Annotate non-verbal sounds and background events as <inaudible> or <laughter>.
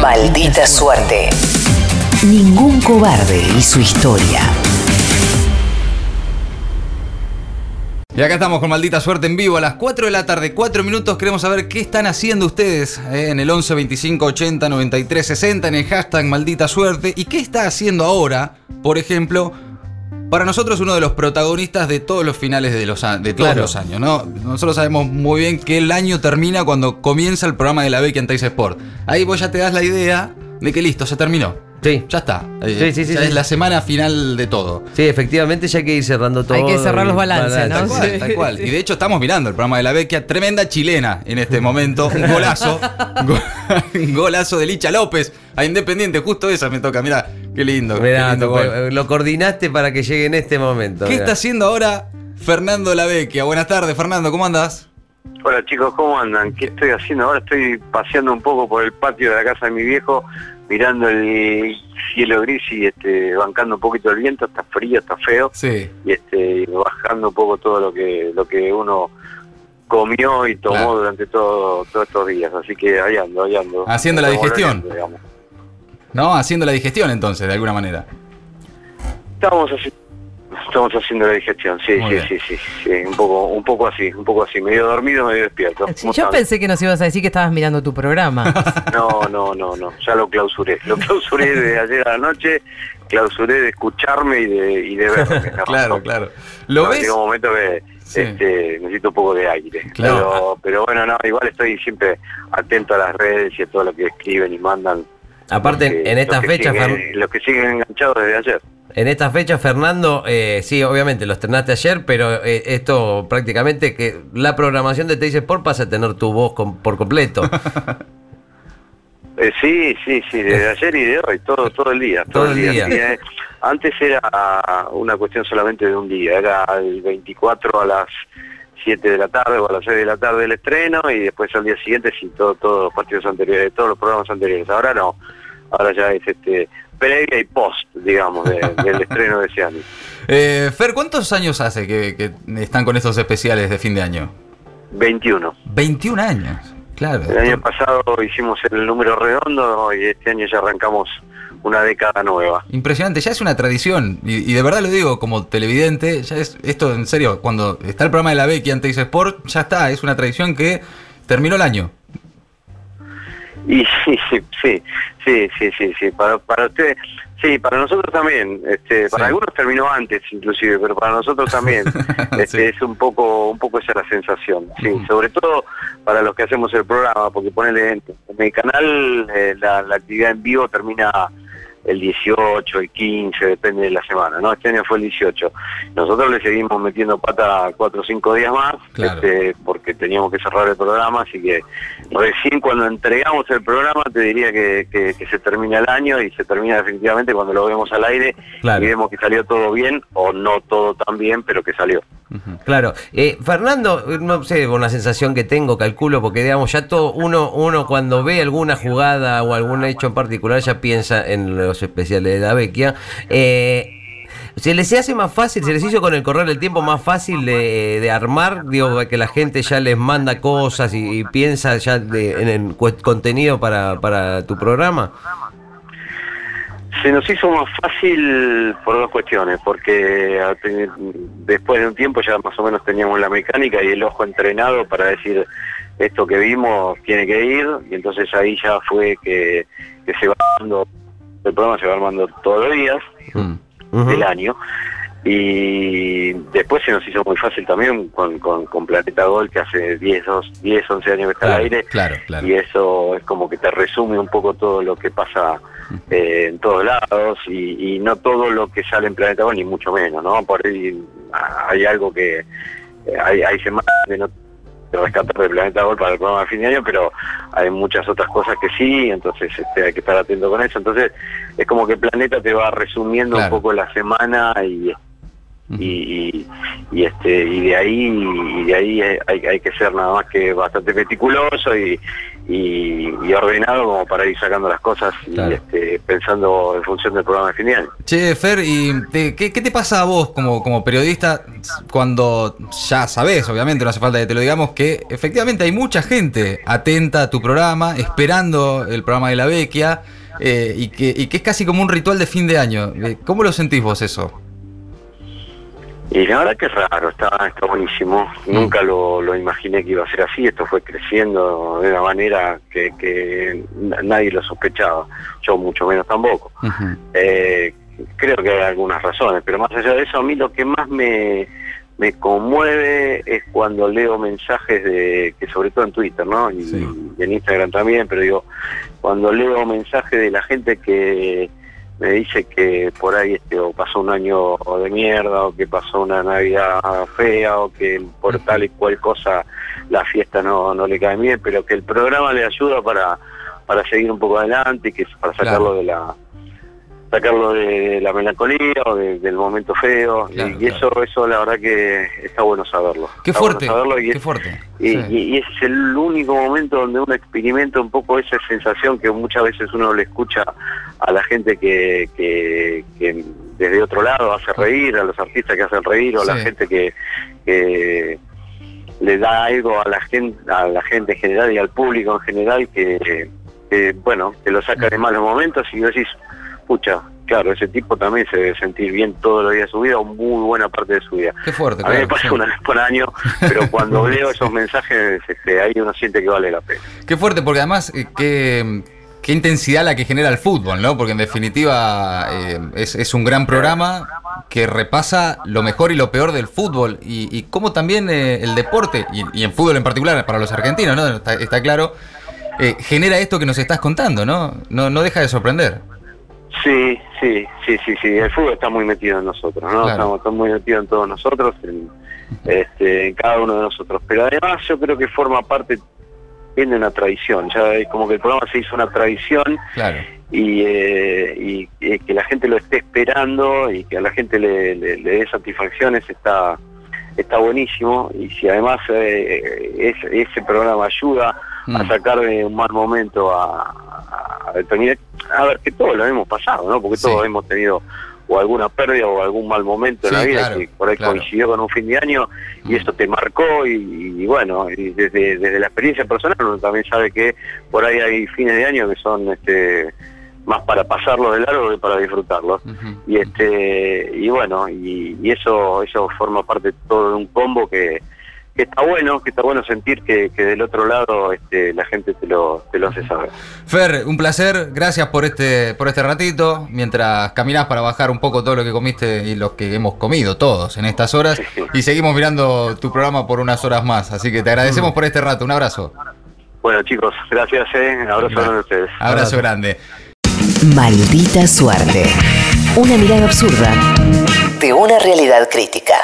Maldita suerte. Ningún cobarde y su historia. Y acá estamos con Maldita Suerte en vivo a las 4 de la tarde, 4 minutos. Queremos saber qué están haciendo ustedes eh, en el 11 25 80 93 60 en el hashtag Maldita Suerte. ¿Y qué está haciendo ahora, por ejemplo, para nosotros uno de los protagonistas de todos los finales de, los, de todos Claro. los años, ¿no? Nosotros sabemos muy bien que el año termina cuando comienza el programa de la Becky en Sport. Ahí vos ya te das la idea de que listo, se terminó. Sí. Ya está. Eh, Sí, sí, sí, ya sí. es la semana final de todo. Sí, efectivamente ya hay que ir cerrando todo. Hay que cerrar los balances, ¿no? Tal cual, tal cual. Y de hecho estamos mirando el programa de la Vecchia, tremenda chilena en este momento, un golazo, go- <laughs> un golazo de Licha López a Independiente, justo esa me toca, mira, qué lindo. qué Mirá, lindo lo- coordinaste para que llegue en este momento. ¿Qué mirá. está haciendo ahora Fernando La Vecchia? Buenas tardes, Fernando, ¿cómo andas? Hola chicos, ¿cómo andan? ¿Qué estoy haciendo? Ahora estoy paseando un poco por el patio de la casa de mi viejo, mirando el cielo gris y este, bancando un poquito el viento, está frío, está feo, Sí. y este, bajando un poco todo lo que, lo que uno comió y tomó Claro. durante todo, todos estos días, así que ahí ando, ahí ando. Haciendo la digestión. Digamos. ¿No? Haciendo la digestión entonces, de alguna manera. Estamos haciendo Estamos haciendo la digestión, sí, sí, sí, sí, sí, un poco, un poco así, un poco así, medio dormido, medio despierto. Sí, ¿Cómo yo pensé que nos ibas a decir que estabas mirando tu programa. <laughs> No, no, no, no, ya lo clausuré. Lo clausuré de ayer a la noche, clausuré de escucharme y de, y de verme. <laughs> ¿no? Claro, claro. ¿Lo No, ves? Llega un momento que Sí. este, necesito un poco de aire. Claro. Pero, pero bueno, no, igual estoy siempre atento a las redes y a todo lo que escriben y mandan. Aparte, que- en estas fechas, Los que siguen enganchados desde ayer. en estas fechas, Fernando, eh, sí, obviamente lo estrenaste ayer, pero eh, esto prácticamente que la programación de Teis Sport pasa a tener tu voz com- por completo. <laughs> Eh, sí, sí, sí, desde <laughs> ayer y de hoy, todo, todo el día. Todo el día. Sí, eh, antes era una cuestión solamente de un día, era el 24 a las 7 de la tarde o a las 6 de la tarde el estreno y después al día siguiente sí, todo, todos los partidos anteriores, todos los programas anteriores. Ahora no, ahora ya es este previa y post, digamos, de- <laughs> del estreno de ese año. Eh, Fer, ¿cuántos años hace que, que están con estos especiales de fin de año? 21. 21 años. Claro. El año pasado hicimos el número redondo y este año ya arrancamos una década nueva. Impresionante, ya es una tradición. Y, y de verdad lo digo como televidente, ya es esto en serio, cuando está el programa de la Becky ante Sport, ya está, es una tradición que terminó el año. Y sí, sí, sí, sí, sí, sí, sí. Para, para usted, sí, para nosotros también. Este, para Sí. algunos terminó antes, inclusive, pero para nosotros también. <laughs> este, Sí. Es un poco, un poco esa la sensación. Sí, sobre todo para los que hacemos el programa, porque ponele en, en el canal eh, la, la actividad en vivo termina el 18, el 15, depende de la semana, ¿no? Este año fue el 18. Nosotros le seguimos metiendo pata cuatro o cinco días más, Claro. este, porque teníamos que cerrar el programa, así que recién cuando entregamos el programa te diría que, que- que se termina el año y se termina definitivamente cuando lo vemos al aire Claro. y vemos que salió todo bien o no todo tan bien, pero que salió. Claro. Eh, Fernando, no sé, una sensación que tengo, calculo, porque digamos, ya todo uno, uno cuando ve alguna jugada o algún hecho en particular ya piensa en los especiales de la Vecchia. Eh, ¿Se les hace más fácil, se les hizo con el correr del tiempo más fácil de, armar? Digo, que la gente ya les manda cosas y, piensa ya de- en el contenido para, para tu programa. Se nos hizo más fácil por dos cuestiones, porque después de un tiempo ya más o menos teníamos la mecánica y el ojo entrenado para decir esto que vimos tiene que ir, y entonces ahí ya fue que, que se va armando, el programa se va armando todos los días Mm. Del año. Y después se nos hizo muy fácil también con, con, con Planeta Gol, que hace 10, dos- 10 11 años que está al Claro, aire, claro, claro. y eso es como que te resume un poco todo lo que pasa eh, en todos lados y, y no todo lo que sale en Planeta Gol, ni mucho menos, ¿no? Por ahí ah, hay algo que eh, hay, hay semanas de no rescatar de Planeta Gol para el programa de fin de año, pero hay muchas otras cosas que sí, entonces este, hay que estar atento con eso. Entonces es como que Planeta te va resumiendo Claro. un poco la semana y y, y, y, este y de ahí y de ahí hay, hay que ser nada más que bastante meticuloso y, y, ordenado como para ir sacando las cosas Claro. y este, pensando en función del programa de fin de año. Che, Fer, ¿y te- qué, qué te pasa a vos como, como periodista cuando ya sabés, obviamente, no hace falta que te lo digamos, que efectivamente hay mucha gente atenta a tu programa, esperando el programa de la Vecchia, eh, y, que, y que es casi como un ritual de fin de año? Eh, ¿Cómo lo sentís vos eso? Y la verdad que es raro, está, está buenísimo. Mm. Nunca lo, lo imaginé que iba a ser así. Esto fue creciendo de una manera que, que na- nadie lo sospechaba. Yo mucho menos tampoco. Eh, creo que hay algunas razones, pero más allá de eso, a mí lo que más me, me conmueve es cuando leo mensajes de, que sobre todo en Twitter, ¿no? Y, Sí. y en Instagram también, pero digo, cuando leo mensajes de la gente que me dice que por ahí este o pasó un año de mierda o que pasó una Navidad fea o que por tal y cual cosa la fiesta no, no le cae bien, pero que el programa le ayuda para, para seguir un poco adelante y que para sacarlo Claro. de la sacarlo de la melancolía o de- del momento feo. Claro, y, y eso eso la verdad que está bueno saberlo. Qué Está bueno fuerte, saberlo y qué es- fuerte. y, Sí. y- y ese es el único momento donde uno experimenta un poco esa sensación que muchas veces uno le escucha a la gente que, que, que desde otro lado hace reír, a los artistas que hacen reír, o a la gente que, que le da algo a la gente, a la gente en general y al público en general que, que, bueno, que lo saca de malos momentos y decís, claro, ese tipo también se debe sentir bien todos los días de su vida o muy buena parte de su vida. Qué fuerte, A mí me pasa sí. una vez por año, pero cuando <laughs> leo esos mensajes, este, ahí uno siente que vale la pena. Qué fuerte, porque además, eh, qué, qué intensidad la que genera el fútbol, ¿no? Porque en definitiva eh, es, es un gran programa que repasa lo mejor y lo peor del fútbol y, y cómo también eh, el deporte, y, y en fútbol en particular, para los argentinos, ¿no? Está, está claro, eh, genera esto que nos estás contando, ¿no? No, no deja de sorprender. Sí, sí, sí, sí, sí. El fútbol está muy metido en nosotros, ¿no? Claro. Estamos, muy metido en todos nosotros, en, este, en cada uno de nosotros. Pero además yo creo que forma parte bien de una tradición. Ya es como que el programa se hizo una tradición Claro. y, eh, y, eh, que la gente lo esté esperando y que a la gente le, le- le dé satisfacciones está está buenísimo y si además eh, es- ese programa ayuda a Mm. sacar de un mal momento a, a, determinar a ver que todos lo hemos pasado no porque Sí. todos hemos tenido o alguna pérdida o algún mal momento en la vida claro, que por ahí claro. coincidió con un fin de año y Mm. eso te marcó y, y bueno y desde, desde la experiencia personal uno también sabe que por ahí hay fines de año que son este más para pasarlo de largo que para disfrutarlos Ujú. y este y bueno y, y eso eso forma parte todo de un combo que, que está bueno que está bueno sentir que, que del otro lado este la gente te lo te lo hace saber. Fer, un placer, gracias por este, por este ratito, mientras caminás para bajar un poco todo lo que comiste y lo que hemos comido todos en estas horas, y seguimos mirando tu programa por unas horas más, así que te agradecemos por este rato, un abrazo. bueno chicos gracias eh. Abrazo grande a ustedes. Abrazo. grande. Maldita suerte. Una mirada absurda de una realidad crítica.